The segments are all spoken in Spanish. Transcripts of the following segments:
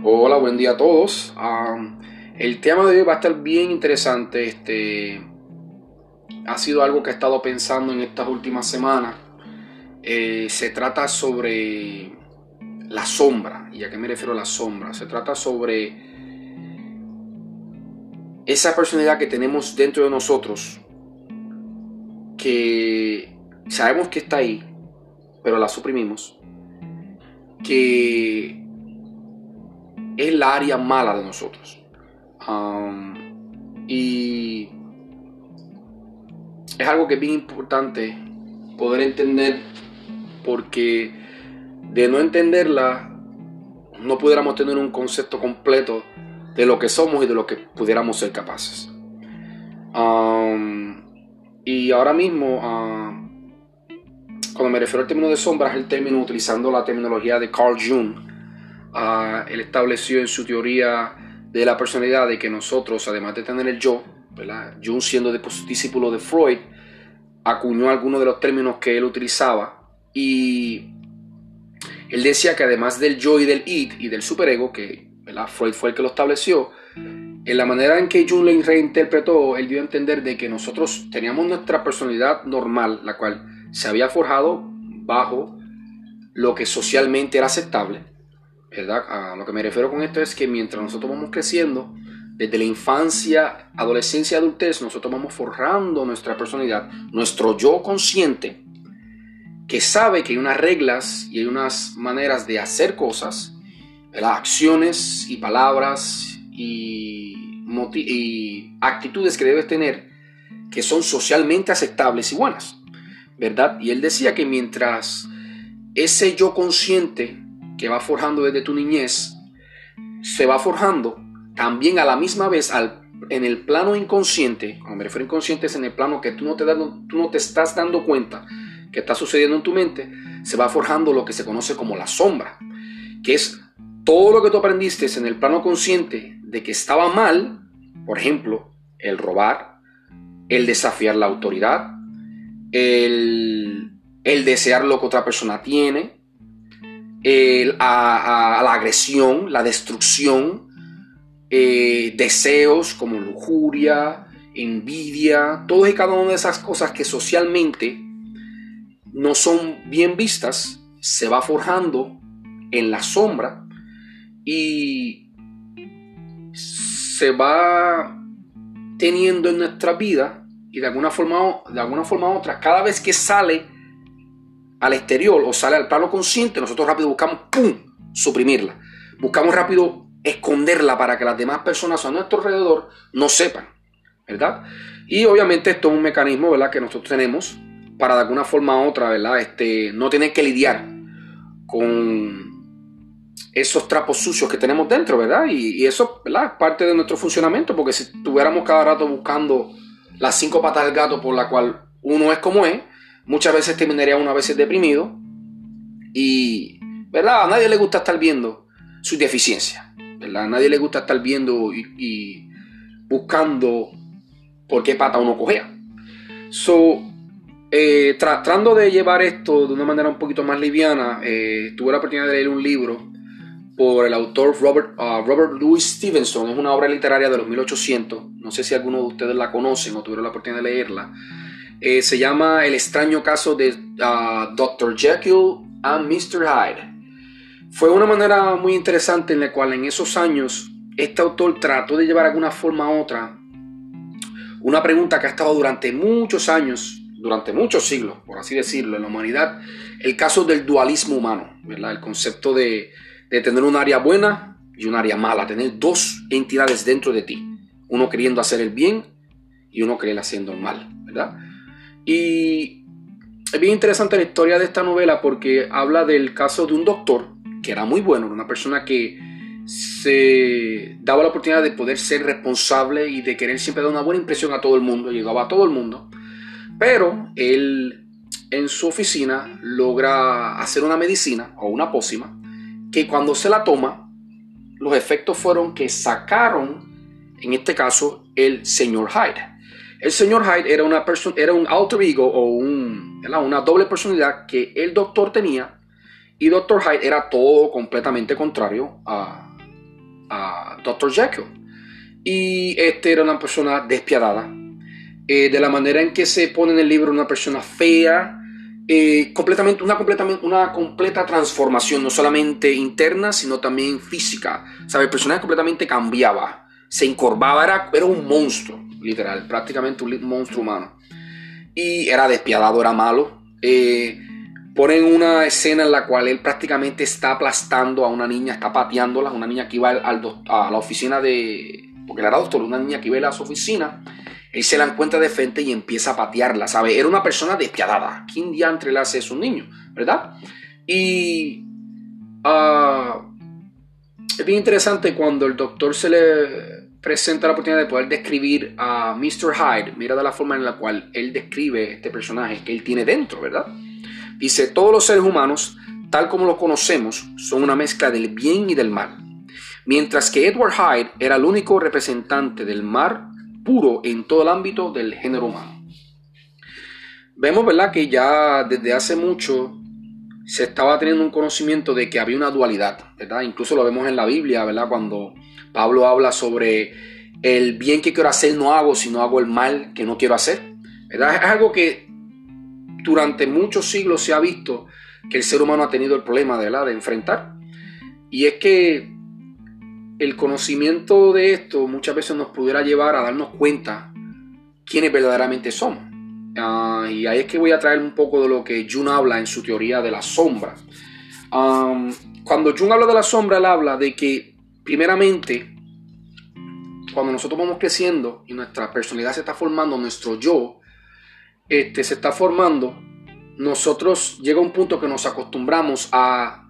Hola, buen día a todos. el tema de hoy va a estar bien interesante. Este ha sido algo que he estado pensando en estas últimas semanas. Eh, se trata sobre la sombra. ¿Y a qué me refiero a la sombra? Se trata sobre esa personalidad que tenemos dentro de nosotros que sabemos que está ahí, pero la suprimimos. Que es la área mala de nosotros. y es algo que es bien importante poder entender porque de no entenderla no pudiéramos tener un concepto completo de lo que somos y de lo que pudiéramos ser capaces. y ahora mismo, cuando me refiero al término de sombras, el término utilizando la terminología de Carl Jung, él estableció en su teoría de la personalidad de que nosotros, además de tener el yo, ¿verdad? Jung siendo discípulo de Freud, acuñó algunos de los términos que él utilizaba y él decía que además del yo y del id y del superego, que Freud fue el que lo estableció, en la manera en que Jung lo reinterpretó, él dio a entender de que nosotros teníamos nuestra personalidad normal, la cual se había forjado bajo lo que socialmente era aceptable, ¿verdad? A lo que me refiero con esto es que mientras nosotros vamos creciendo, desde la infancia, adolescencia, adultez, nosotros vamos forjando nuestra personalidad, nuestro yo consciente, que sabe que hay unas reglas y hay unas maneras de hacer cosas, acciones y palabras y, y actitudes que debes tener que son socialmente aceptables y buenas, ¿verdad? Y él decía que mientras ese yo consciente que va forjando desde tu niñez, se va forjando también a la misma vez al, en el plano inconsciente, cuando me refiero a inconsciente es en el plano que tú no, te tú no te estás dando cuenta que está sucediendo en tu mente, se va forjando lo que se conoce como la sombra, que es todo lo que tú aprendiste en el plano consciente de que estaba mal, por ejemplo, el robar, el desafiar la autoridad, el, el desear lo que otra persona tiene, a, la agresión, la destrucción, eh, deseos como lujuria, envidia, todas y cada una de esas cosas que socialmente no son bien vistas, se va forjando en la sombra y se va teniendo en nuestra vida y de alguna forma de alguna forma u otra cada vez que sale al exterior o sale al plano consciente, nosotros rápido buscamos, ¡pum!, suprimirla. Buscamos rápido esconderla para que las demás personas a nuestro alrededor no sepan, ¿verdad? Y obviamente esto es un mecanismo, ¿verdad?, que nosotros tenemos para de alguna forma u otra, ¿verdad?, este, no tener que lidiar con esos trapos sucios que tenemos dentro, ¿verdad? Y, eso, ¿verdad?, es parte de nuestro funcionamiento, porque si estuviéramos cada rato buscando las cinco patas del gato por la cual uno es como es, Muchas veces terminaría uno a veces deprimido y, ¿verdad? A nadie le gusta estar viendo su deficiencia, ¿verdad? A nadie le gusta estar viendo y, buscando por qué pata uno cogea. So, eh, tratando de llevar esto de una manera un poquito más liviana, eh, tuve la oportunidad de leer un libro por el autor Robert, uh, Robert Louis Stevenson. Es una obra literaria de los 1800. No sé si alguno de ustedes la conocen o tuvieron la oportunidad de leerla. Eh, se llama El extraño caso de uh, Dr. Jekyll and Mr. Hyde. Fue una manera muy interesante en la cual en esos años este autor trató de llevar de alguna forma u otra una pregunta que ha estado durante muchos años, durante muchos siglos, por así decirlo, en la humanidad, el caso del dualismo humano, ¿verdad? el concepto de, de tener un área buena y un área mala, tener dos entidades dentro de ti, uno queriendo hacer el bien y uno queriendo haciendo el mal, ¿verdad? Y es bien interesante la historia de esta novela porque habla del caso de un doctor que era muy bueno, una persona que se daba la oportunidad de poder ser responsable y de querer siempre dar una buena impresión a todo el mundo, llegaba a todo el mundo, pero él en su oficina logra hacer una medicina o una pócima que cuando se la toma, los efectos fueron que sacaron, en este caso, el señor Hyde. El señor Hyde era, una era un alter ego o un, una doble personalidad que el doctor tenía y Doctor Hyde era todo completamente contrario a, a Dr. Jekyll. Y este era una persona despiadada. Eh, de la manera en que se pone en el libro una persona fea, eh, completamente, una, completamente, una completa transformación, no solamente interna, sino también física. ¿Sabe? El personaje completamente cambiaba, se encorvaba, era, era un monstruo, literal, prácticamente un monstruo humano. Y era despiadado, era malo. Eh, ponen una escena en la cual él prácticamente está aplastando a una niña, está pateándola, una niña que iba al, a la oficina de... Porque era doctor, una niña que iba a su oficina él se la encuentra de frente y empieza a patearla, ¿sabe? Era una persona despiadada. ¿Quién diantre le hace eso a un niño? ¿Verdad? Y ah, es bien interesante cuando el doctor se le presenta la oportunidad de poder describir a Mr. Hyde. Mira de la forma en la cual él describe este personaje que él tiene dentro, ¿verdad? Dice, todos los seres humanos, tal como los conocemos, son una mezcla del bien y del mal. Mientras que Edward Hyde era el único representante del mal puro en todo el ámbito del género humano. Vemos, ¿verdad?, que ya desde hace mucho se estaba teniendo un conocimiento de que había una dualidad, ¿verdad? Incluso lo vemos en la Biblia, ¿verdad? Cuando Pablo habla sobre el bien que quiero hacer no hago, sino hago el mal que no quiero hacer, ¿verdad? Es algo que durante muchos siglos se ha visto que el ser humano ha tenido el problema, ¿verdad? De enfrentar. Y es que el conocimiento de esto muchas veces nos pudiera llevar a darnos cuenta quiénes verdaderamente somos. Ah, y ahí es que voy a traer un poco de lo que Jung habla en su teoría de la sombra. cuando Jung habla de la sombra, él habla de que, primeramente, cuando nosotros vamos creciendo y nuestra personalidad se está formando, nuestro yo este, se está formando, nosotros llega un punto que nos acostumbramos a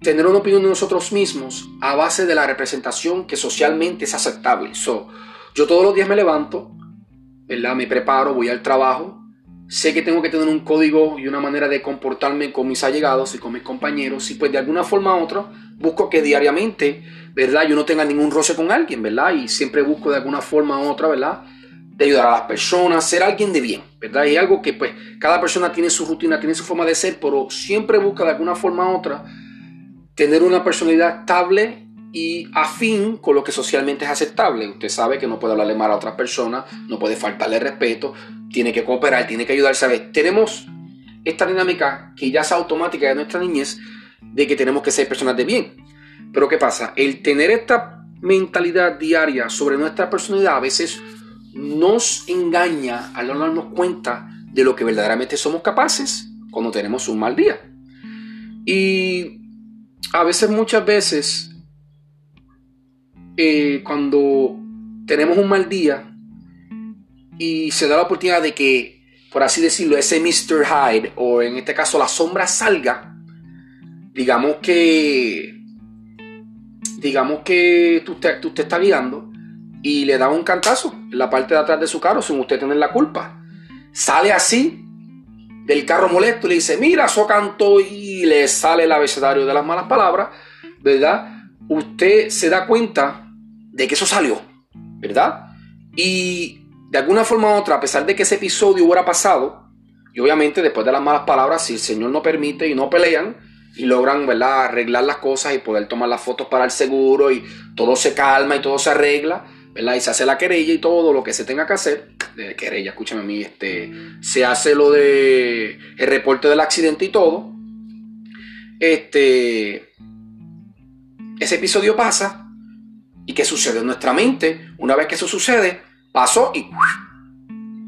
tener una opinión de nosotros mismos a base de la representación que socialmente es aceptable. So, yo todos los días me levanto, ¿verdad? Me preparo, voy al trabajo, sé que tengo que tener un código y una manera de comportarme con mis allegados y con mis compañeros y pues de alguna forma u otra busco que diariamente, ¿verdad? Yo no tenga ningún roce con alguien, ¿verdad? Y siempre busco de alguna forma u otra, ¿verdad? De ayudar a las personas, ser alguien de bien, ¿verdad? Y algo que pues cada persona tiene su rutina, tiene su forma de ser, pero siempre busca de alguna forma u otra tener una personalidad estable y afín con lo que socialmente es aceptable. Usted sabe que no puede hablarle mal a otras personas, no puede faltarle respeto, tiene que cooperar, tiene que ayudar. ¿sabes? Tenemos esta dinámica que ya es automática de nuestra niñez de que tenemos que ser personas de bien. Pero ¿qué pasa? El tener esta mentalidad diaria sobre nuestra personalidad a veces nos engaña al no darnos cuenta de lo que verdaderamente somos capaces cuando tenemos un mal día. Y a veces, muchas veces, eh, cuando tenemos un mal día y se da la oportunidad de que, por así decirlo, ese Mr. Hyde, o en este caso la sombra salga, digamos que, digamos que usted, usted está guiando y le da un cantazo en la parte de atrás de su carro sin usted tener la culpa. Sale así del carro molesto y le dice, mira, eso cantó y le sale el abecedario de las malas palabras, ¿verdad? Usted se da cuenta de que eso salió, ¿verdad? Y de alguna forma u otra, a pesar de que ese episodio hubiera pasado, y obviamente después de las malas palabras, si el Señor no permite y no pelean, y logran ¿verdad? arreglar las cosas y poder tomar las fotos para el seguro y todo se calma y todo se arregla, y se hace la querella y todo lo que se tenga que hacer. De querella, escúchame a mí, este, se hace lo de el reporte del accidente y todo. Este, ese episodio pasa. ¿Y qué sucede en nuestra mente? Una vez que eso sucede, pasó y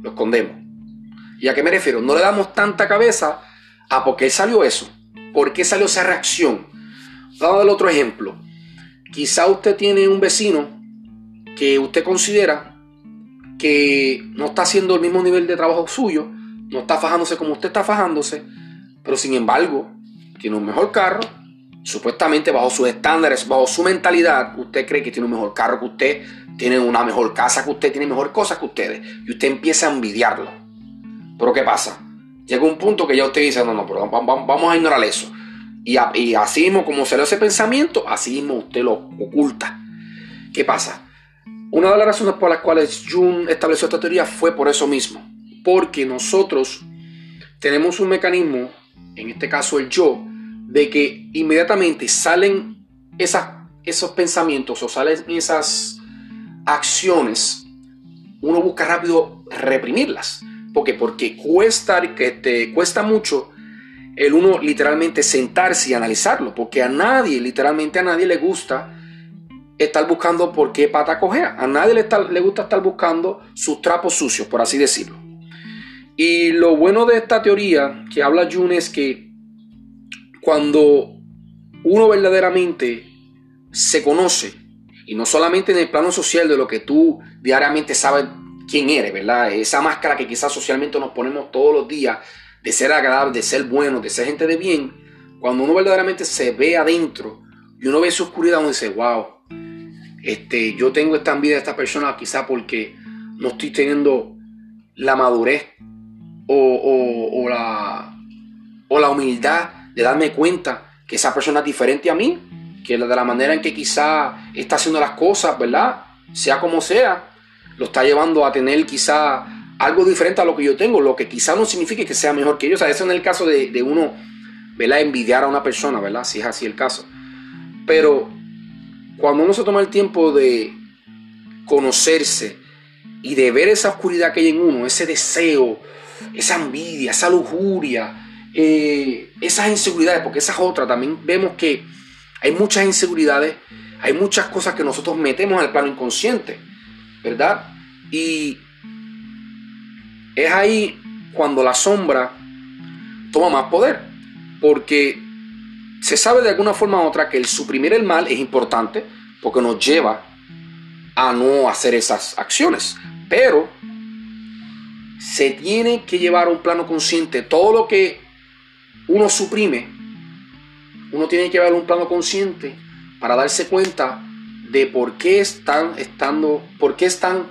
lo escondemos. ¿Y a qué me refiero? No le damos tanta cabeza a por qué salió eso. ¿Por qué salió esa reacción? A dar otro ejemplo. Quizá usted tiene un vecino que usted considera que no está haciendo el mismo nivel de trabajo suyo, no está fajándose como usted está fajándose, pero sin embargo tiene un mejor carro, supuestamente bajo sus estándares, bajo su mentalidad, usted cree que tiene un mejor carro que usted, tiene una mejor casa que usted, tiene mejor cosas que ustedes, y usted empieza a envidiarlo. Pero ¿qué pasa? Llega un punto que ya usted dice, no, no, pero vamos a ignorar eso. Y, así mismo, como se le ese pensamiento, así mismo usted lo oculta. ¿Qué pasa? Una de las razones por las cuales Jung estableció esta teoría fue por eso mismo, porque nosotros tenemos un mecanismo, en este caso el yo, de que inmediatamente salen esos pensamientos o salen esas acciones, uno busca rápido reprimirlas. ¿Por qué? Porque cuesta, que te cuesta mucho el uno literalmente sentarse y analizarlo, porque a nadie, literalmente a nadie le gusta estar buscando por qué pata cojea. A nadie le, le gusta estar buscando sus trapos sucios, por así decirlo. Y lo bueno de esta teoría que habla June es que cuando uno verdaderamente se conoce, y no solamente en el plano social de lo que tú diariamente sabes quién eres, ¿verdad? Esa máscara que quizás socialmente nos ponemos todos los días de ser agradable, de ser bueno, de ser gente de bien, cuando uno verdaderamente se ve adentro y uno ve su oscuridad, uno dice, wow, este, yo tengo esta envidia de esta persona quizá porque no estoy teniendo la madurez o, la, o la humildad de darme cuenta que esa persona es diferente a mí, que de la manera en que quizá está haciendo las cosas, ¿verdad? Sea como sea, lo está llevando a tener quizá algo diferente a lo que yo tengo, lo que quizá no signifique que sea mejor que yo. O sea, eso en el caso de, uno, ¿verdad? Envidiar a una persona, ¿verdad? Si es así el caso. Pero cuando uno se toma el tiempo de conocerse y de ver esa oscuridad que hay en uno, ese deseo, esa envidia, esa lujuria, eh, esas inseguridades, porque esas otras también vemos que hay muchas inseguridades, hay muchas cosas que nosotros metemos al plano inconsciente, ¿verdad? Y es ahí cuando la sombra toma más poder, porque se sabe de alguna forma u otra que el suprimir el mal es importante porque nos lleva a no hacer esas acciones. Pero se tiene que llevar a un plano consciente todo lo que uno suprime. Uno tiene que a un plano consciente para darse cuenta de por qué están estando, por qué están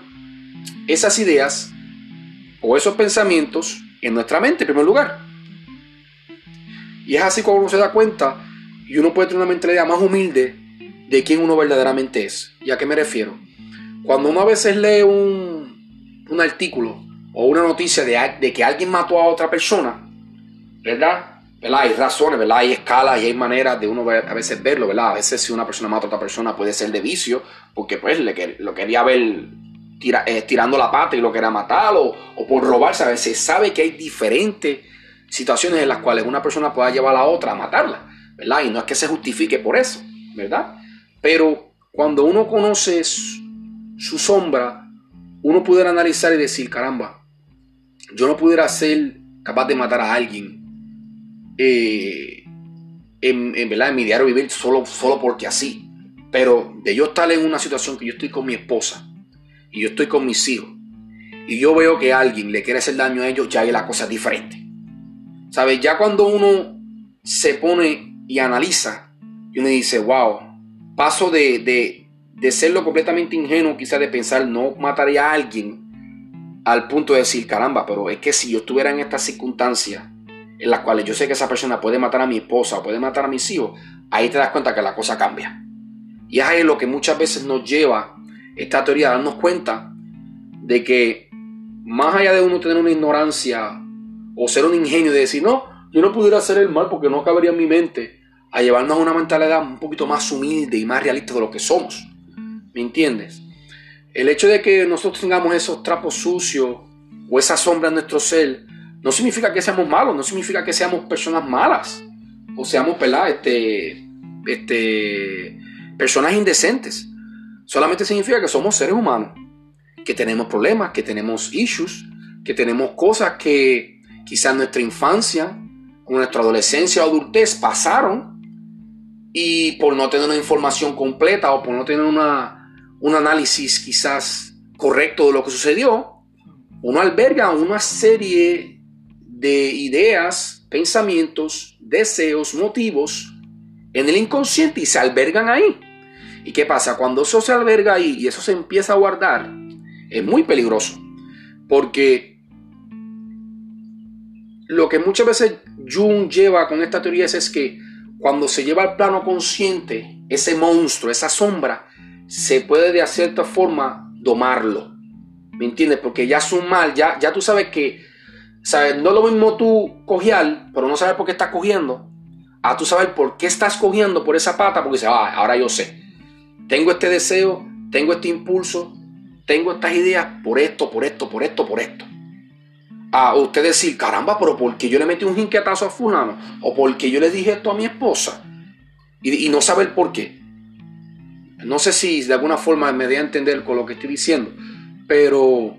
esas ideas o esos pensamientos en nuestra mente en primer lugar. Y es así como uno se da cuenta y uno puede tener una mentalidad más humilde de quién uno verdaderamente es. ¿Y a qué me refiero? Cuando uno a veces lee un, un artículo o una noticia de, de, que alguien mató a otra persona, ¿verdad? ¿Verdad? Hay razones, ¿verdad? Hay escalas y hay maneras de uno a veces verlo, ¿verdad? A veces si una persona mata a otra persona puede ser de vicio, porque pues le, lo quería ver eh, tirando la pata y lo quería matar, o, por robarse. A veces sabe que hay diferentes situaciones en las cuales una persona pueda llevar a la otra a matarla, ¿verdad? Y no es que se justifique por eso, ¿verdad? Pero cuando uno conoce su sombra, uno pudiera analizar y decir, caramba, yo no pudiera ser capaz de matar a alguien eh, en, en, ¿verdad? en mi diario vivir solo, solo porque así. Pero de yo estar en una situación que yo estoy con mi esposa y yo estoy con mis hijos y yo veo que alguien le quiere hacer daño a ellos, ya hay la cosa diferente. ¿Sabes? Ya cuando uno se pone y analiza y uno dice, wow, paso de, de, de serlo completamente ingenuo, quizás de pensar no mataría a alguien, al punto de decir, caramba, pero es que si yo estuviera en estas circunstancias en las cuales yo sé que esa persona puede matar a mi esposa o puede matar a mis hijos, ahí te das cuenta que la cosa cambia. Y es ahí lo que muchas veces nos lleva esta teoría a darnos cuenta de que más allá de uno tener una ignorancia o ser un ingenio de decir, no, yo no pudiera hacer el mal porque no cabería en mi mente, a llevarnos a una mentalidad un poquito más humilde y más realista de lo que somos. ¿Me entiendes? El hecho de que nosotros tengamos esos trapos sucios o esa sombra en nuestro ser, no significa que seamos malos, no significa que seamos personas malas o seamos, ¿verdad? Este, este, personas indecentes. Solamente significa que somos seres humanos, que tenemos problemas, que tenemos issues, que tenemos cosas que quizás nuestra infancia, nuestra adolescencia o adultez pasaron y por no tener una información completa o por no tener una, un análisis quizás correcto de lo que sucedió, uno alberga una serie de ideas, pensamientos, deseos, motivos en el inconsciente y se albergan ahí. ¿Y qué pasa? Cuando eso se alberga ahí y eso se empieza a guardar, es muy peligroso. Porque lo que muchas veces Jung lleva con esta teoría es, que cuando se lleva al plano consciente, ese monstruo, esa sombra, se puede de cierta forma domarlo. ¿Me entiendes? Porque ya es un mal, ya, ya tú sabes que, ¿sabes? No es lo mismo tú cogial, pero no sabes por qué estás cogiendo. A tú sabes por qué estás cogiendo por esa pata, porque dices, ah, ahora yo sé. tengo este deseo, tengo este impulso, tengo estas ideas por esto, por esto, por esto, por esto. A usted decir, caramba, pero porque yo le metí un jinquetazo a fulano, o porque yo le dije esto a mi esposa, y, y no saber por qué. No sé si de alguna forma me dé a entender con lo que estoy diciendo, pero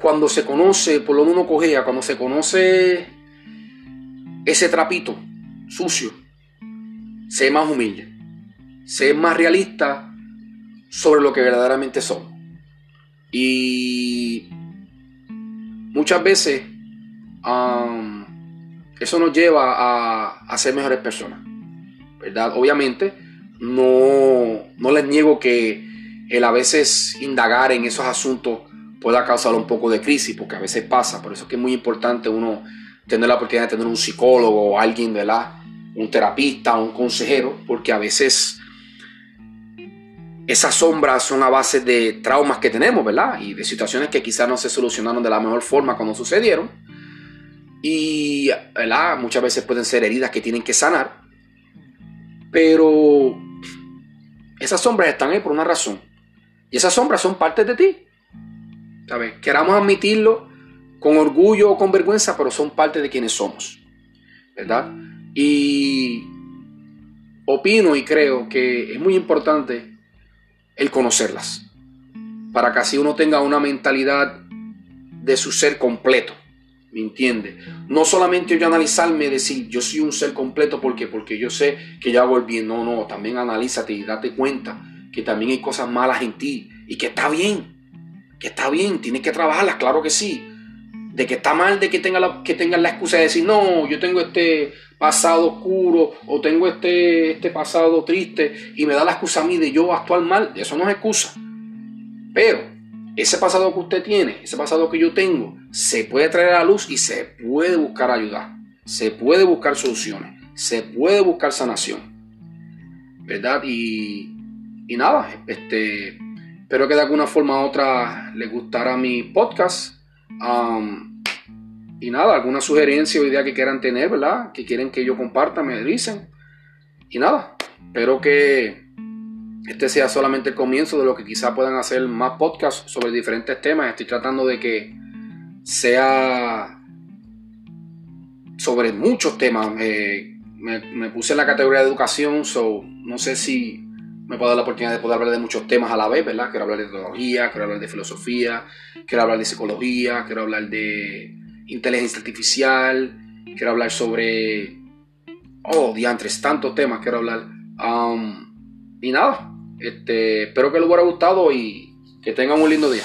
cuando se conoce, por lo menos cogea, cuando se conoce ese trapito sucio, sé más humilde, sé más realista sobre lo que verdaderamente somos. Y muchas veces eso nos lleva a, a, ser mejores personas, ¿verdad? Obviamente, no, no les niego que el a veces indagar en esos asuntos pueda causar un poco de crisis, porque a veces pasa, por eso es que es muy importante uno tener la oportunidad de tener un psicólogo o alguien, ¿verdad? Un terapista, un consejero, porque a veces esas sombras son a base de traumas que tenemos, ¿verdad? Y de situaciones que quizás no se solucionaron de la mejor forma cuando sucedieron. Y, ¿verdad? Muchas veces pueden ser heridas que tienen que sanar. Pero esas sombras están ahí por una razón. Y esas sombras son parte de ti. ¿Sabes? Queramos admitirlo con orgullo o con vergüenza, pero son parte de quienes somos, ¿verdad? Y opino y creo que es muy importante el conocerlas, para que así uno tenga una mentalidad de su ser completo, ¿me entiende? No solamente yo analizarme y decir, yo soy un ser completo porque, porque yo sé que yo hago el bien, no, no, también analízate y date cuenta que también hay cosas malas en ti y que está bien, que está bien, tienes que trabajarlas, claro que sí. De que está mal de que tengan la, que tengan la excusa de decir, no, yo tengo este pasado oscuro o tengo este, este pasado triste y me da la excusa a mí de yo actuar mal, eso no es excusa. Pero ese pasado que usted tiene, ese pasado que yo tengo, se puede traer a la luz y se puede buscar ayuda, se puede buscar soluciones, se puede buscar sanación. ¿Verdad? Y, y nada, este, Espero que de alguna forma u otra les gustara mi podcast. Um, y nada, alguna sugerencia o idea que quieran tener, ¿verdad? Que quieren que yo comparta, me dicen. Y nada, espero que este sea solamente el comienzo de lo que quizá puedan hacer más podcasts sobre diferentes temas. Estoy tratando de que sea sobre muchos temas. Eh, me, me, puse en la categoría de educación, so no sé si me puedo dar la oportunidad de poder hablar de muchos temas a la vez, ¿verdad? Quiero hablar de teología, quiero hablar de filosofía, quiero hablar de psicología, quiero hablar de inteligencia artificial, quiero hablar sobre... Oh, diantres, tantos temas quiero hablar. Um, y nada, este, espero que les haya gustado y que tengan un lindo día.